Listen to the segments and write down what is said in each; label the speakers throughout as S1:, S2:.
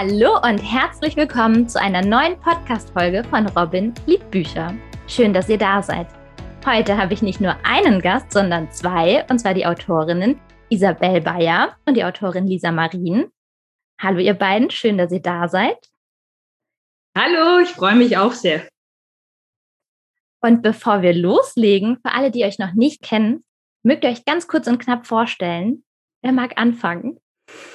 S1: Hallo und herzlich willkommen zu einer neuen Podcast-Folge von Robin liebt Bücher. Schön, dass ihr da seid. Heute habe ich nicht nur einen Gast, sondern zwei, und zwar die Autorinnen Isabel Bayer und die Autorin Lisa Marien. Hallo ihr beiden, schön, dass ihr da seid.
S2: Hallo, ich freue mich auch sehr.
S1: Und bevor wir loslegen, für alle, die euch noch nicht kennen, mögt ihr euch ganz kurz und knapp vorstellen. Wer mag anfangen?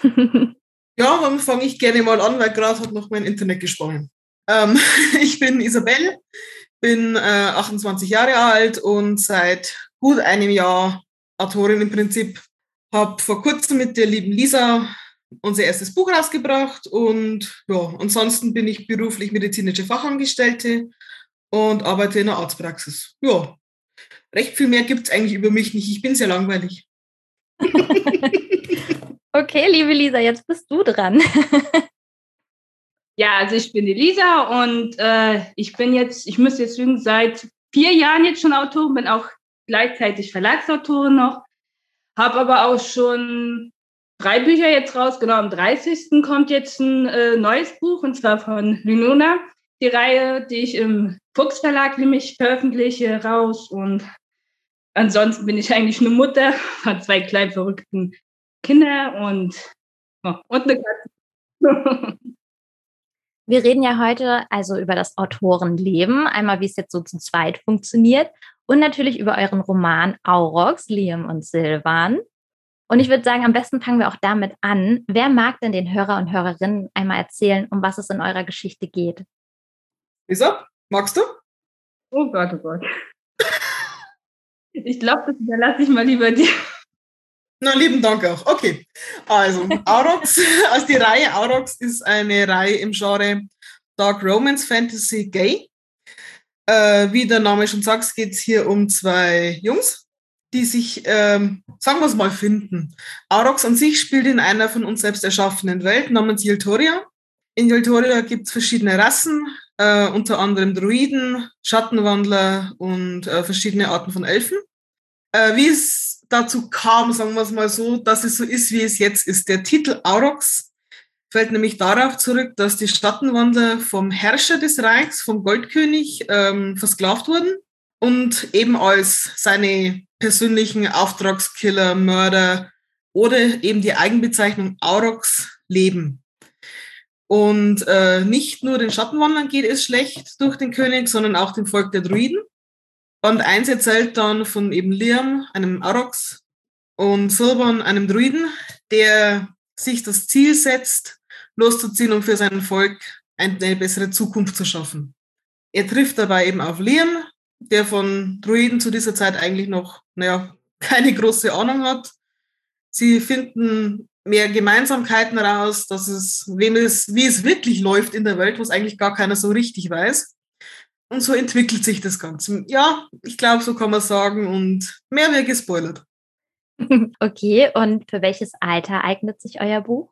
S3: ja, dann fange ich gerne mal an, weil gerade hat noch mein Internet gesprochen. Ähm, ich bin Isabel, bin äh, 28 Jahre alt und seit gut einem Jahr Autorin im Prinzip. Habe vor kurzem mit der lieben Lisa unser erstes Buch rausgebracht und ja, ansonsten bin ich beruflich medizinische Fachangestellte und arbeite in der Arztpraxis. Ja, recht viel mehr gibt es eigentlich über mich nicht. Ich bin sehr langweilig.
S1: okay, liebe Lisa, jetzt bist du dran.
S2: ja, also ich bin die Lisa und äh, ich bin jetzt, ich müsste jetzt lügen, seit vier Jahren jetzt schon Autorin, bin auch gleichzeitig Verlagsautorin noch, habe aber auch schon drei Bücher jetzt raus. Genau, am 30. kommt jetzt ein äh, neues Buch und zwar von Lynona die Reihe, die ich im Fuchs Verlag nämlich veröffentliche, raus. Und ansonsten bin ich eigentlich eine Mutter von zwei kleinen verrückten Kindern und, oh, und eine Katze.
S1: Wir reden ja heute also über das Autorenleben, einmal wie es jetzt so zu zweit funktioniert und natürlich über euren Roman Aurox, Liam und Silvan. Und ich würde sagen, am besten fangen wir auch damit an. Wer mag denn den Hörer und Hörerinnen einmal erzählen, um was es in eurer Geschichte geht?
S3: Lisa, magst du?
S2: Oh Gott, oh Gott. Ich glaube, das überlasse ich mal lieber dir.
S3: Na, lieben Dank auch. Okay. Also, Aurox, also die Reihe Aurox ist eine Reihe im Genre Dark Romance Fantasy Gay. Äh, wie der Name schon sagt, geht es hier um zwei Jungs, die sich, ähm, sagen wir es mal, finden. Aurox an sich spielt in einer von uns selbst erschaffenen Welt namens Yeltoria. In Yeltoria gibt es verschiedene Rassen, äh, unter anderem Druiden, Schattenwandler und äh, verschiedene Arten von Elfen. Äh, wie es dazu kam, sagen wir es mal so, dass es so ist, wie es jetzt ist. Der Titel Aurox fällt nämlich darauf zurück, dass die Schattenwandler vom Herrscher des Reichs, vom Goldkönig, ähm, versklavt wurden und eben als seine persönlichen Auftragskiller, Mörder oder eben die Eigenbezeichnung Aurox leben. Und äh, nicht nur den Schattenwandlern geht es schlecht durch den König, sondern auch dem Volk der Druiden. Band 1 erzählt dann von eben Liam, einem Arox, und Silvan, einem Druiden, der sich das Ziel setzt, loszuziehen, um für sein Volk eine bessere Zukunft zu schaffen. Er trifft dabei eben auf Liam, der von Druiden zu dieser Zeit eigentlich noch, naja, keine große Ahnung hat. Sie finden mehr Gemeinsamkeiten raus, dass es, wem es, wie es wirklich läuft in der Welt, was eigentlich gar keiner so richtig weiß. Und so entwickelt sich das Ganze. Ja, ich glaube, so kann man sagen. Und mehr wäre gespoilert.
S1: Okay, und für welches Alter eignet sich euer Buch?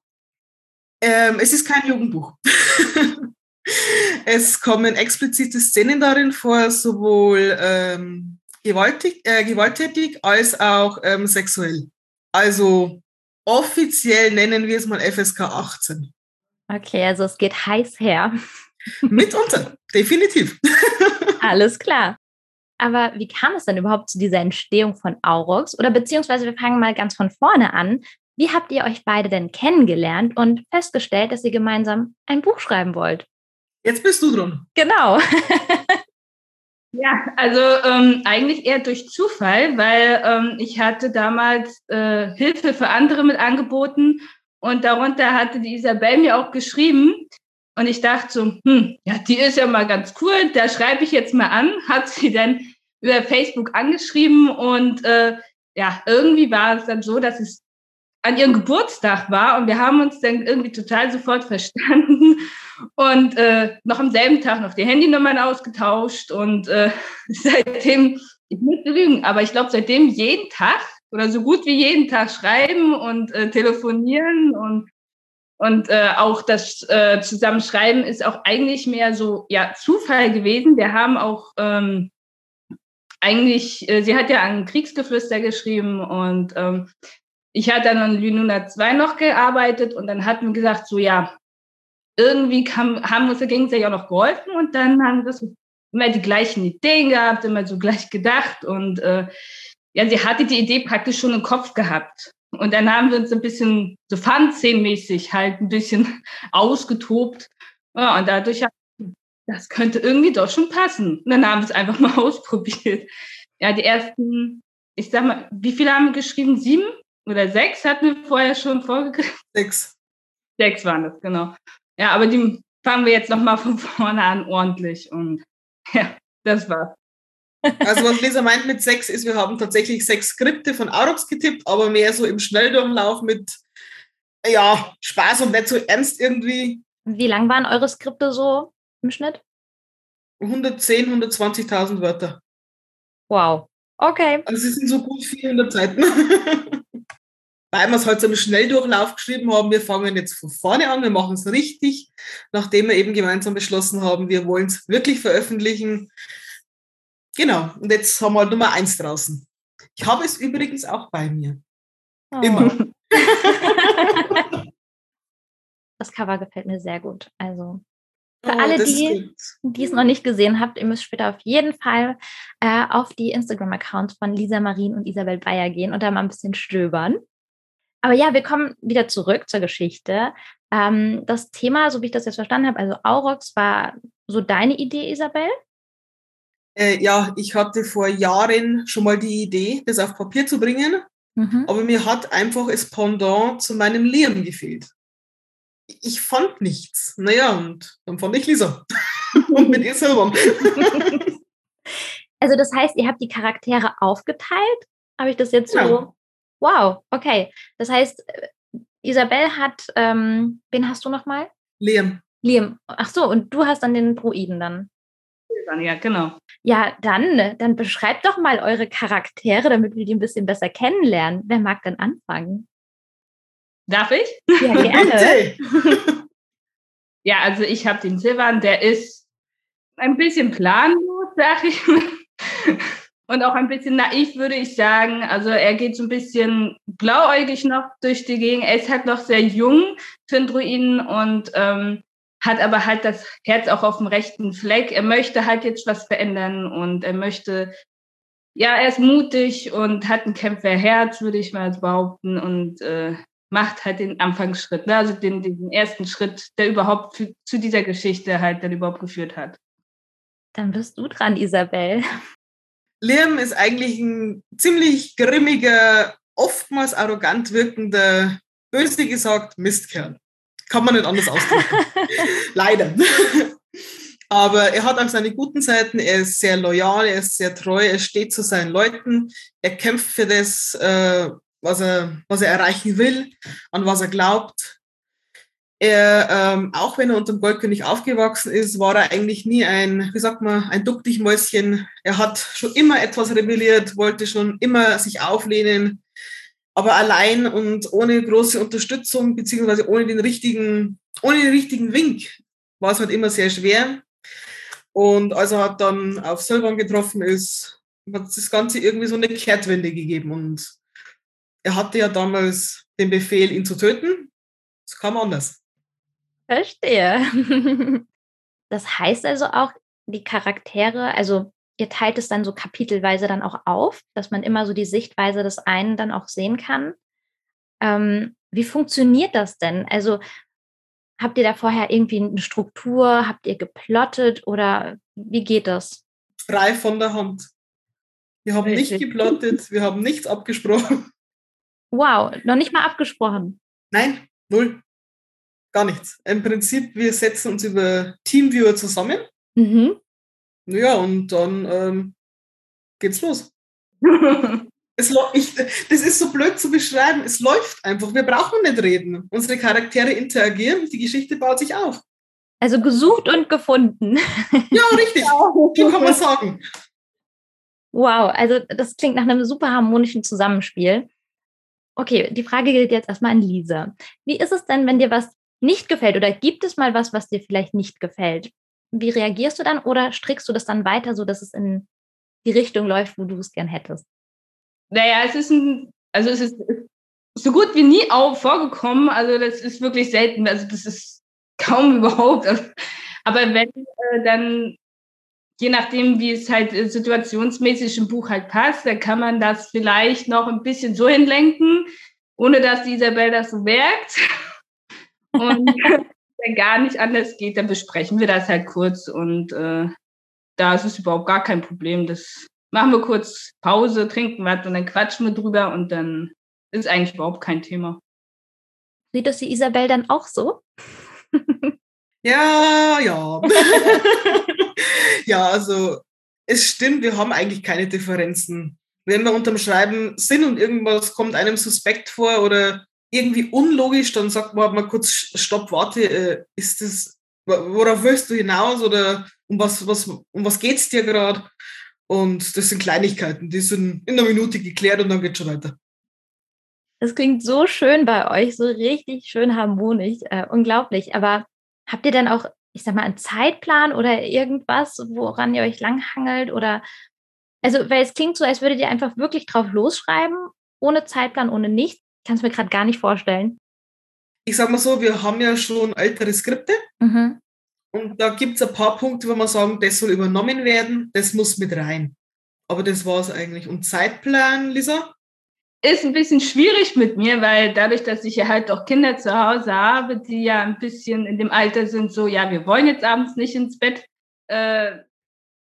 S3: Ähm, es ist kein Jugendbuch. es kommen explizite Szenen darin vor, sowohl ähm, gewaltig, äh, gewalttätig als auch ähm, sexuell. Also offiziell nennen wir es mal FSK 18.
S1: Okay, also es geht heiß her.
S3: Mitunter, definitiv.
S1: Alles klar. Aber wie kam es denn überhaupt zu dieser Entstehung von Aurox? Oder beziehungsweise wir fangen mal ganz von vorne an. Wie habt ihr euch beide denn kennengelernt und festgestellt, dass ihr gemeinsam ein Buch schreiben wollt?
S3: Jetzt bist du dran.
S1: Genau.
S2: Ja, also ähm, eigentlich eher durch Zufall, weil ähm, ich hatte damals äh, Hilfe für andere mit angeboten und darunter hatte die Isabel mir auch geschrieben und ich dachte so, hm, ja, die ist ja mal ganz cool, da schreibe ich jetzt mal an, hat sie dann über Facebook angeschrieben und äh, ja, irgendwie war es dann so, dass es an ihrem Geburtstag war und wir haben uns dann irgendwie total sofort verstanden und äh, noch am selben Tag noch die Handynummern ausgetauscht und äh, seitdem, ich muss lügen, aber ich glaube seitdem jeden Tag oder so gut wie jeden Tag schreiben und äh, telefonieren und und äh, auch das äh, Zusammenschreiben ist auch eigentlich mehr so ja Zufall gewesen. Wir haben auch ähm, eigentlich, äh, sie hat ja an Kriegsgeflüster geschrieben und ähm, ich hatte dann an Lynuna 2 noch gearbeitet und dann hatten wir gesagt, so ja, irgendwie kam, haben wir uns gegenseitig auch noch geholfen und dann haben wir immer die gleichen Ideen gehabt, immer so gleich gedacht und äh, ja, sie hatte die Idee praktisch schon im Kopf gehabt. Und dann haben wir uns ein bisschen so Fun-mäßig halt ein bisschen ausgetobt. Ja, und dadurch, das könnte irgendwie doch schon passen. Und dann haben wir es einfach mal ausprobiert. Ja, die ersten, ich sag mal, wie viele haben wir geschrieben? Sieben oder sechs hatten wir vorher schon vorgekriegt?
S3: Sechs.
S2: Sechs waren das, genau. Ja, aber die fangen wir jetzt nochmal von vorne an ordentlich. Und ja, das war's.
S3: Also was Lisa meint mit sechs ist, wir haben tatsächlich sechs Skripte von Aurox getippt, aber mehr so im Schnelldurchlauf mit ja, Spaß und nicht so ernst irgendwie.
S1: Wie lang waren eure Skripte so im Schnitt?
S3: 110, 120.000 Wörter.
S1: Wow. Okay.
S3: Also sie sind so gut 400 Seiten. Weil wir es halt so im Schnelldurchlauf geschrieben haben, wir fangen jetzt von vorne an, wir machen es richtig, nachdem wir eben gemeinsam beschlossen haben, wir wollen es wirklich veröffentlichen. Genau, und jetzt haben wir halt Nummer eins draußen. Ich habe es übrigens auch bei mir. Oh. Immer.
S1: das Cover gefällt mir sehr gut. Also für oh, alle, die, die es noch nicht gesehen habt, ihr müsst später auf jeden Fall äh, auf die Instagram-Accounts von Lisa Marien und Isabel Bayer gehen und da mal ein bisschen stöbern. Aber ja, wir kommen wieder zurück zur Geschichte. Ähm, das Thema, so wie ich das jetzt verstanden habe, also Aurox war so deine Idee, Isabel?
S3: Äh, ja, ich hatte vor Jahren schon mal die Idee, das auf Papier zu bringen, mhm. aber mir hat einfach das Pendant zu meinem Liam gefehlt. Ich fand nichts. Naja, und dann fand ich Lisa. und mit ihr selber.
S1: also das heißt, ihr habt die Charaktere aufgeteilt? Habe ich das jetzt so? Ja. Wow, okay. Das heißt, äh, Isabel hat, ähm, wen hast du nochmal?
S3: Liam.
S1: Liam. Ach so, und du hast dann den Druiden dann.
S2: Ja, genau.
S1: Ja, dann, dann beschreibt doch mal eure Charaktere, damit wir die ein bisschen besser kennenlernen. Wer mag denn anfangen?
S2: Darf ich?
S1: Ja, gerne.
S2: ja, also ich habe den Silvan, der ist ein bisschen planlos, sag ich Und auch ein bisschen naiv, würde ich sagen. Also er geht so ein bisschen blauäugig noch durch die Gegend. Er ist halt noch sehr jung für einen Druiden und ähm, hat aber halt das Herz auch auf dem rechten Fleck. Er möchte halt jetzt was verändern und er möchte, ja, er ist mutig und hat ein Kämpferherz, würde ich mal behaupten, und äh, macht halt den Anfangsschritt, ne? also den, den ersten Schritt, der überhaupt für, zu dieser Geschichte halt dann überhaupt geführt hat.
S1: Dann bist du dran, Isabel.
S3: Liam ist eigentlich ein ziemlich grimmiger, oftmals arrogant wirkender, böse gesagt, Mistkerl. Kann man nicht anders ausdrücken. Leider. Aber er hat auch seine guten Seiten. Er ist sehr loyal, er ist sehr treu, er steht zu seinen Leuten. Er kämpft für das, äh, was, er, was er erreichen will, an was er glaubt. Er, ähm, auch wenn er unter dem Goldkönig aufgewachsen ist, war er eigentlich nie ein, wie sagt man, ein Duckdichmäuschen. Er hat schon immer etwas rebelliert, wollte schon immer sich auflehnen, aber allein und ohne große Unterstützung, beziehungsweise ohne den richtigen, ohne den richtigen Wink, war es halt immer sehr schwer. Und als er halt dann auf Silvan getroffen ist, hat das Ganze irgendwie so eine Kehrtwende gegeben. Und er hatte ja damals den Befehl, ihn zu töten. Es kam anders.
S1: Verstehe. Das heißt also auch, die Charaktere, also ihr teilt es dann so kapitelweise dann auch auf, dass man immer so die Sichtweise des einen dann auch sehen kann. Ähm, wie funktioniert das denn? Also habt ihr da vorher irgendwie eine Struktur? Habt ihr geplottet oder wie geht das?
S3: Frei von der Hand. Wir haben Richtig. nicht geplottet, wir haben nichts abgesprochen.
S1: Wow, noch nicht mal abgesprochen.
S3: Nein, null. Gar nichts. Im Prinzip, wir setzen uns über Teamviewer zusammen. Mhm. Ja, und dann ähm, geht's los. es ich, das ist so blöd zu beschreiben. Es läuft einfach. Wir brauchen nicht reden. Unsere Charaktere interagieren, die Geschichte baut sich auf.
S1: Also gesucht und gefunden.
S3: Ja, richtig. so kann man sagen.
S1: Wow, also das klingt nach einem super harmonischen Zusammenspiel. Okay, die Frage gilt jetzt erstmal an Lisa. Wie ist es denn, wenn dir was nicht gefällt oder gibt es mal was, was dir vielleicht nicht gefällt? Wie reagierst du dann oder strickst du das dann weiter, so dass es in die Richtung läuft, wo du es gern hättest?
S2: Naja, es ist ein, also es ist so gut wie nie auch vorgekommen. Also das ist wirklich selten. Also das ist kaum überhaupt. Aber wenn äh, dann, je nachdem, wie es halt äh, situationsmäßig im Buch halt passt, dann kann man das vielleicht noch ein bisschen so hinlenken, ohne dass die Isabel das so merkt. Und wenn gar nicht anders geht, dann besprechen wir das halt kurz und äh, da ist es überhaupt gar kein Problem. Das machen wir kurz Pause, trinken was und dann quatschen wir drüber und dann ist eigentlich überhaupt kein Thema.
S1: Sieht das die Isabel dann auch so?
S3: Ja, ja. ja, also es stimmt, wir haben eigentlich keine Differenzen. Wenn wir unterm Schreiben sind und irgendwas kommt einem suspekt vor oder irgendwie unlogisch, dann sagt man mal kurz, stopp, warte, äh, ist das, worauf willst du hinaus oder um was, was, um was geht's dir gerade? Und das sind Kleinigkeiten, die sind in einer Minute geklärt und dann geht schon weiter.
S1: Das klingt so schön bei euch, so richtig schön harmonisch, äh, unglaublich. Aber habt ihr dann auch, ich sag mal, einen Zeitplan oder irgendwas, woran ihr euch langhangelt? Oder also, weil es klingt so, als würdet ihr einfach wirklich drauf losschreiben, ohne Zeitplan, ohne nichts. Ich kann es mir gerade gar nicht vorstellen.
S3: Ich sag mal so, wir haben ja schon ältere Skripte. Mhm. Und da gibt es ein paar Punkte, wo man sagen, das soll übernommen werden, das muss mit rein. Aber das war es eigentlich. Und Zeitplan, Lisa?
S2: ist ein bisschen schwierig mit mir, weil dadurch, dass ich ja halt auch Kinder zu Hause habe, die ja ein bisschen in dem Alter sind, so, ja, wir wollen jetzt abends nicht ins Bett. Äh,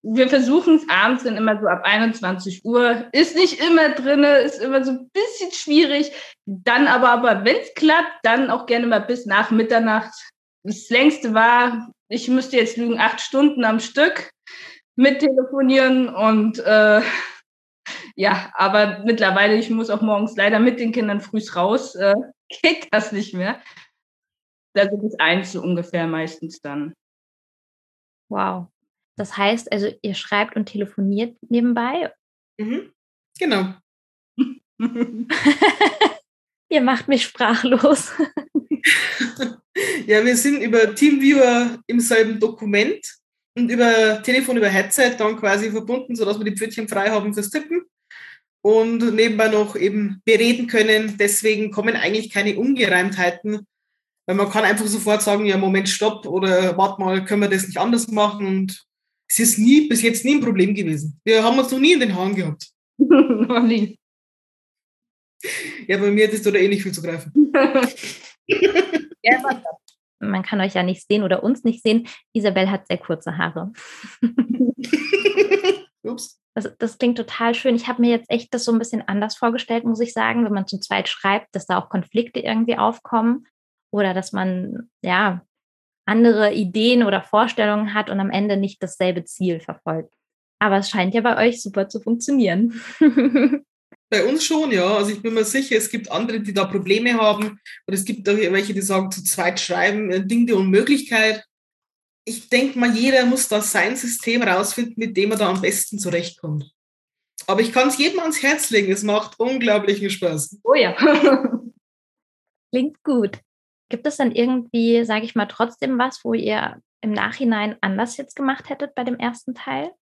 S2: wir versuchen es abends dann immer so ab 21 Uhr. Ist nicht immer drinne, ist immer so ein bisschen schwierig. Dann aber, aber wenn es klappt, dann auch gerne mal bis nach Mitternacht. Das längste war, ich müsste jetzt lügen, acht Stunden am Stück mit telefonieren und äh, ja, aber mittlerweile, ich muss auch morgens leider mit den Kindern frühs raus, äh, geht das nicht mehr. Da sind es eins so ungefähr meistens dann.
S1: Wow. Das heißt also, ihr schreibt und telefoniert nebenbei?
S3: Mhm. Genau.
S1: ihr macht mich sprachlos.
S3: ja, wir sind über Teamviewer im selben Dokument und über Telefon, über Headset dann quasi verbunden, sodass wir die Pfötchen frei haben fürs Tippen und nebenbei noch eben bereden können. Deswegen kommen eigentlich keine Ungereimtheiten, weil man kann einfach sofort sagen, ja, Moment, stopp oder warte mal, können wir das nicht anders machen und es ist nie, bis jetzt nie ein Problem gewesen. Wir haben uns noch nie in den Haaren gehabt. noch nie. Ja, bei mir hat es da eh nicht viel zu greifen.
S1: ja, man kann euch ja nicht sehen oder uns nicht sehen. Isabel hat sehr kurze Haare. Ups. Das, das, klingt total schön. Ich habe mir jetzt echt das so ein bisschen anders vorgestellt, muss ich sagen, wenn man zu zweit schreibt, dass da auch Konflikte irgendwie aufkommen oder dass man ja andere Ideen oder Vorstellungen hat und am Ende nicht dasselbe Ziel verfolgt. Aber es scheint ja bei euch super zu funktionieren.
S3: Bei uns schon, ja. Also ich bin mir sicher, es gibt andere, die da Probleme haben. Und es gibt auch welche, die sagen, zu zweit schreiben, ein Ding der Unmöglichkeit. Ich denke mal, jeder muss da sein System rausfinden, mit dem er da am besten zurechtkommt. Aber ich kann es jedem ans Herz legen. Es macht unglaublichen Spaß.
S2: Oh ja.
S1: Klingt gut. Gibt es dann irgendwie, sage ich mal, trotzdem was, wo ihr im Nachhinein anders jetzt gemacht hättet bei dem ersten Teil?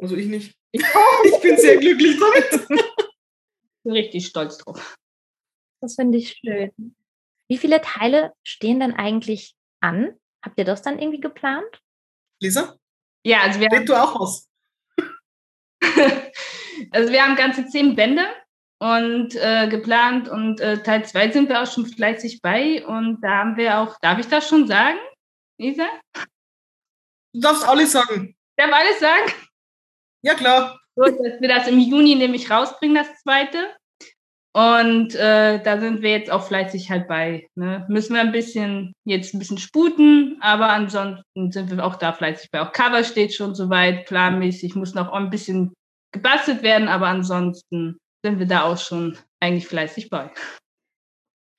S3: Also ich nicht. Ich bin sehr glücklich damit.
S2: bin richtig stolz drauf.
S1: Das finde ich schön. Wie viele Teile stehen denn eigentlich an? Habt ihr das dann irgendwie geplant?
S3: Lisa?
S2: Ja, also wir
S3: haben. du auch was?
S2: also wir haben ganze zehn Bände und äh, geplant und äh, Teil 2 sind wir auch schon fleißig bei und da haben wir auch, darf ich das schon sagen, Lisa?
S3: Du darfst alles sagen.
S2: Darf alles sagen?
S3: Ja, klar.
S2: So, dass wir das im Juni nämlich rausbringen, das zweite. Und äh, da sind wir jetzt auch fleißig halt bei. Ne? Müssen wir ein bisschen jetzt ein bisschen sputen, aber ansonsten sind wir auch da fleißig bei. Auch Cover steht schon soweit, planmäßig, muss noch ein bisschen gebastelt werden, aber ansonsten sind wir da auch schon eigentlich fleißig bei.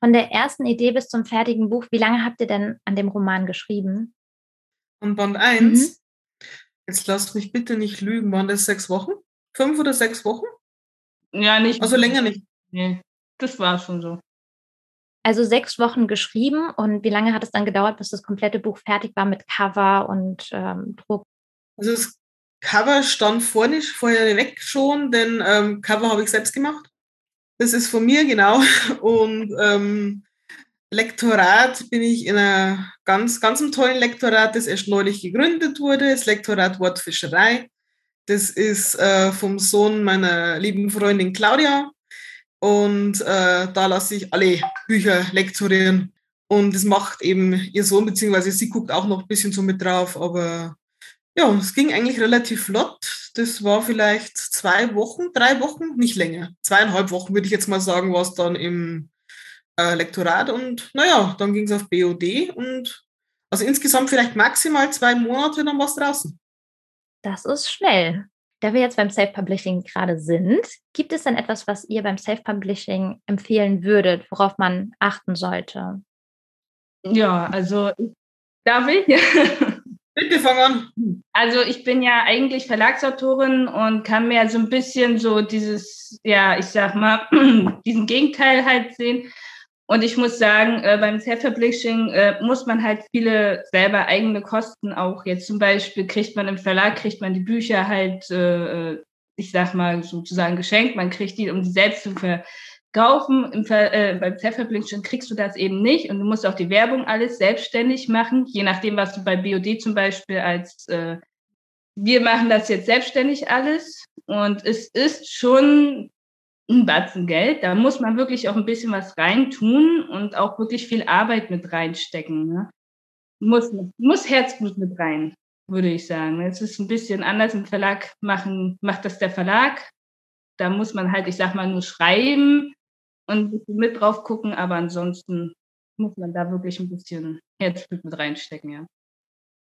S1: Von der ersten Idee bis zum fertigen Buch, wie lange habt ihr denn an dem Roman geschrieben?
S3: An Band 1? Mhm. Jetzt lasst mich bitte nicht lügen, waren das sechs Wochen? Fünf oder sechs Wochen?
S2: Ja, nicht.
S3: Also länger nicht.
S2: Nee, das war schon so.
S1: Also sechs Wochen geschrieben und wie lange hat es dann gedauert, bis das komplette Buch fertig war mit Cover und ähm, Druck?
S3: Also das Cover stand vorne, vorher weg schon, denn ähm, Cover habe ich selbst gemacht. Das ist von mir, genau. Und ähm, Lektorat bin ich in einer ganz, ganz einem tollen Lektorat, das erst neulich gegründet wurde, das Lektorat Wortfischerei. Das ist äh, vom Sohn meiner lieben Freundin Claudia. Und äh, da lasse ich alle Bücher lektorieren. Und das macht eben ihr Sohn, beziehungsweise sie guckt auch noch ein bisschen so mit drauf. Aber ja, es ging eigentlich relativ flott. Das war vielleicht zwei Wochen, drei Wochen, nicht länger. Zweieinhalb Wochen würde ich jetzt mal sagen, war es dann im äh, Lektorat. Und naja, dann ging es auf BOD und also insgesamt vielleicht maximal zwei Monate, dann war es draußen.
S1: Das ist schnell. Da wir jetzt beim Self-Publishing gerade sind, gibt es denn etwas, was ihr beim Self-Publishing empfehlen würdet, worauf man achten sollte?
S2: Ja, also darf ich?
S3: Bitte fang an.
S2: Also ich bin ja eigentlich Verlagsautorin und kann mir so ein bisschen so dieses, ja, ich sag mal, diesen Gegenteil halt sehen. Und ich muss sagen, äh, beim Self-Publishing äh, muss man halt viele selber eigene Kosten auch. Jetzt zum Beispiel kriegt man im Verlag, kriegt man die Bücher halt, äh, äh ich sag mal, sozusagen geschenkt. Man kriegt die, um die selbst zu verkaufen. Im Ver äh, beim Self-Publishing kriegst du das eben nicht. Und du musst auch die Werbung alles selbstständig machen, je nachdem, was du bei BOD zum Beispiel als äh, wir machen das jetzt selbstständig alles. Und es ist schon ein Batzen Geld. Da muss man wirklich auch ein bisschen was reintun und auch wirklich viel Arbeit mit reinstecken. Ne? Muss, muss Herzblut mit rein, würde ich sagen. Es ist ein bisschen anders im Verlag machen, macht das der Verlag. Da muss man halt, ich sag mal, nur schreiben und ein bisschen mit drauf gucken, aber ansonsten muss man da wirklich ein bisschen Herzblut mit reinstecken, ja.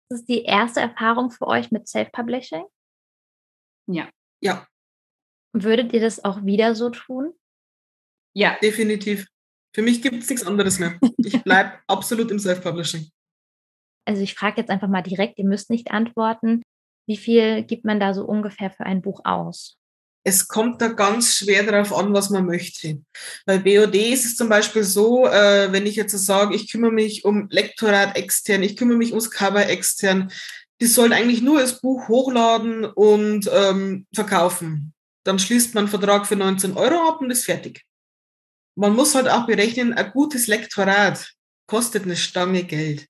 S1: Das ist die erste Erfahrung für euch mit Self-Publishing?
S2: Ja.
S3: Ja,
S1: Würdet ihr das auch wieder so tun?
S3: Ja. Definitiv. Für mich gibt es nichts anderes mehr. Ich bleibe absolut im Self-Publishing.
S1: Also ich frage jetzt einfach mal direkt, ihr müsst nicht antworten. Wie viel gibt man da so ungefähr für ein Buch aus?
S3: Es kommt da ganz schwer darauf an, was man möchte. Bei BOD ist es zum Beispiel so, äh, wenn ich jetzt so sage, ich kümmere mich um Lektorat extern, ich kümmere mich ums Cover extern, die sollen eigentlich nur das Buch hochladen und ähm, verkaufen dann schließt man einen Vertrag für 19 Euro ab und ist fertig. Man muss halt auch berechnen, ein gutes Lektorat kostet eine Stange Geld.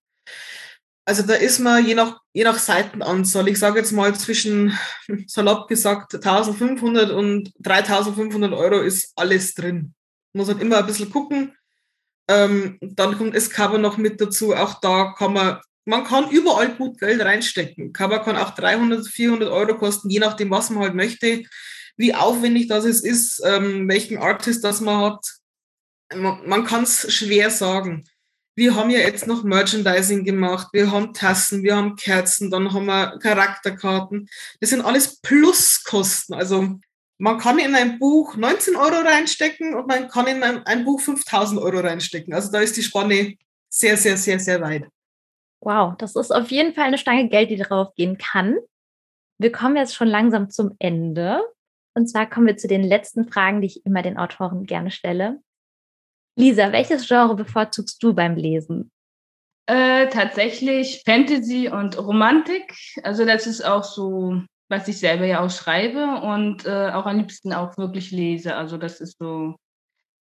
S3: Also da ist man je nach, je nach Seitenanzahl, ich sage jetzt mal zwischen, salopp gesagt, 1500 und 3500 Euro ist alles drin. Muss halt immer ein bisschen gucken. Ähm, dann kommt das Cover noch mit dazu. Auch da kann man, man kann überall gut Geld reinstecken. Cover kann auch 300, 400 Euro kosten, je nachdem, was man halt möchte wie aufwendig das es ist, ähm, welchen Artist das man hat. Man, man kann es schwer sagen. Wir haben ja jetzt noch Merchandising gemacht, wir haben Tassen, wir haben Kerzen, dann haben wir Charakterkarten. Das sind alles Pluskosten. Also man kann in ein Buch 19 Euro reinstecken und man kann in ein, ein Buch 5000 Euro reinstecken. Also da ist die Spanne sehr, sehr, sehr, sehr weit.
S1: Wow, das ist auf jeden Fall eine Stange Geld, die darauf gehen kann. Wir kommen jetzt schon langsam zum Ende. Und zwar kommen wir zu den letzten Fragen, die ich immer den Autoren gerne stelle. Lisa, welches Genre bevorzugst du beim Lesen?
S2: Äh, tatsächlich Fantasy und Romantik. Also das ist auch so, was ich selber ja auch schreibe und äh, auch am liebsten auch wirklich lese. Also das ist so,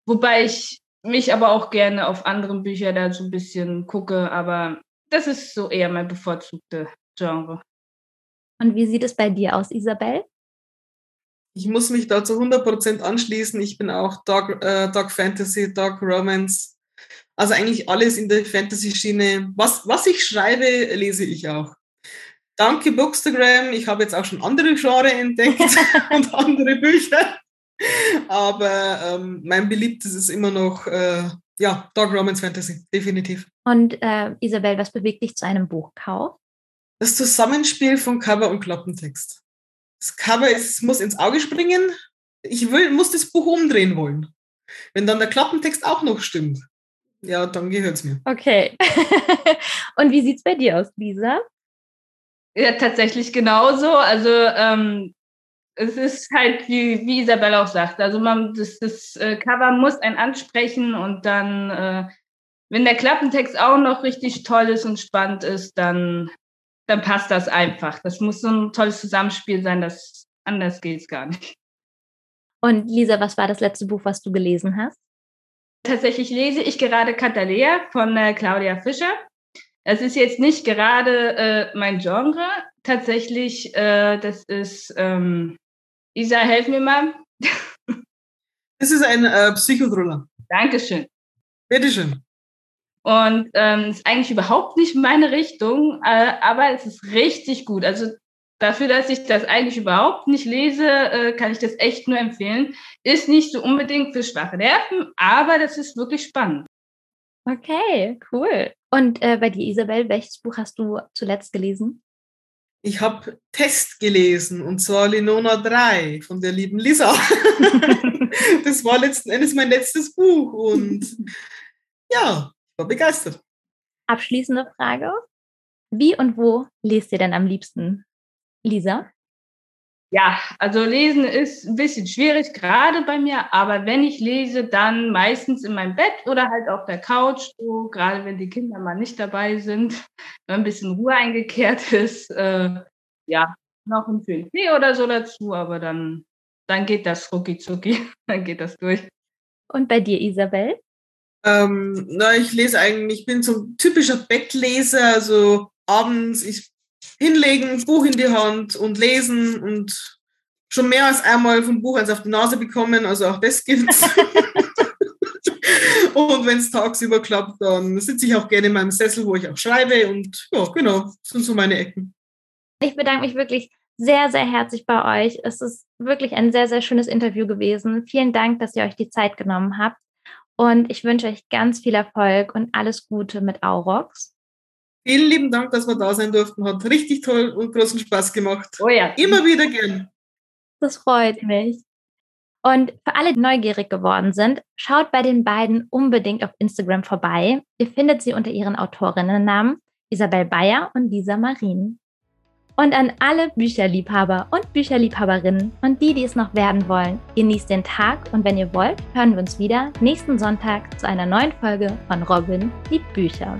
S2: wobei ich mich aber auch gerne auf anderen Bücher da so ein bisschen gucke, aber das ist so eher mein bevorzugte Genre.
S1: Und wie sieht es bei dir aus, Isabel?
S3: Ich muss mich da zu 100% anschließen. Ich bin auch Dark, äh, Dark Fantasy, Dark Romance. Also eigentlich alles in der Fantasy-Schiene. Was, was ich schreibe, lese ich auch. Danke Bookstagram. Ich habe jetzt auch schon andere Genre entdeckt und andere Bücher. Aber ähm, mein beliebtes ist immer noch äh, ja, Dark Romance Fantasy, definitiv.
S1: Und äh, Isabel, was bewegt dich zu einem Buchkauf?
S3: Das Zusammenspiel von Cover und Klappentext das Cover ist, muss ins Auge springen. Ich will, muss das Buch umdrehen wollen. Wenn dann der Klappentext auch noch stimmt, ja, dann gehört es mir.
S1: Okay. Und wie sieht es bei dir aus, Lisa?
S2: Ja, tatsächlich genauso. Also ähm, es ist halt, wie, wie Isabel auch sagt, also man, das, das äh, Cover muss einen ansprechen und dann, äh, wenn der Klappentext auch noch richtig toll ist und spannend ist, dann dann passt das einfach. Das muss so ein tolles Zusammenspiel sein, das anders geht es gar nicht.
S1: Und Lisa, was war das letzte Buch, was du gelesen hast?
S2: Tatsächlich lese ich gerade Catalea von äh, Claudia Fischer. Es ist jetzt nicht gerade äh, mein Genre. Tatsächlich, äh, das ist, ähm, Isa, helf mir mal.
S3: Das ist ein äh, Psychothriller.
S2: Dankeschön.
S3: Bitteschön.
S2: Und ähm, ist eigentlich überhaupt nicht meine Richtung, äh, aber es ist richtig gut. Also dafür, dass ich das eigentlich überhaupt nicht lese, äh, kann ich das echt nur empfehlen. Ist nicht so unbedingt für schwache Nerven, aber das ist wirklich spannend.
S1: Okay, cool. Und äh, bei dir, Isabel, welches Buch hast du zuletzt gelesen?
S3: Ich habe Test gelesen und zwar Linona 3 von der lieben Lisa. das war letzten Endes mein letztes Buch und ja, ich war begeistert.
S1: Abschließende Frage. Wie und wo lest ihr denn am liebsten? Lisa?
S2: Ja, also lesen ist ein bisschen schwierig, gerade bei mir, aber wenn ich lese, dann meistens in meinem Bett oder halt auf der Couch, so, gerade wenn die Kinder mal nicht dabei sind, wenn ein bisschen Ruhe eingekehrt ist. Äh, ja, noch ein schönen Tee oder so dazu, aber dann, dann geht das rucki zucki, dann geht das durch.
S1: Und bei dir, Isabel?
S3: Ähm, na, ich lese eigentlich, ich bin so ein typischer Bettleser, also abends, ich hinlegen, Buch in die Hand und lesen und schon mehr als einmal vom Buch eins auf die Nase bekommen, also auch das gibt's. und wenn es tagsüber klappt, dann sitze ich auch gerne in meinem Sessel, wo ich auch schreibe und ja, genau, das sind so meine Ecken.
S1: Ich bedanke mich wirklich sehr, sehr herzlich bei euch. Es ist wirklich ein sehr, sehr schönes Interview gewesen. Vielen Dank, dass ihr euch die Zeit genommen habt. Und ich wünsche euch ganz viel Erfolg und alles Gute mit Aurox.
S3: Vielen lieben Dank, dass wir da sein durften. Hat richtig toll und großen Spaß gemacht.
S2: Oh ja.
S3: Immer wieder gern.
S1: Das freut mich. Und für alle, die neugierig geworden sind, schaut bei den beiden unbedingt auf Instagram vorbei. Ihr findet sie unter ihren Autorinnennamen Isabel Bayer und Lisa Marien. Und an alle Bücherliebhaber und Bücherliebhaberinnen und die, die es noch werden wollen, genießt den Tag und wenn ihr wollt, hören wir uns wieder nächsten Sonntag zu einer neuen Folge von Robin liebt Bücher.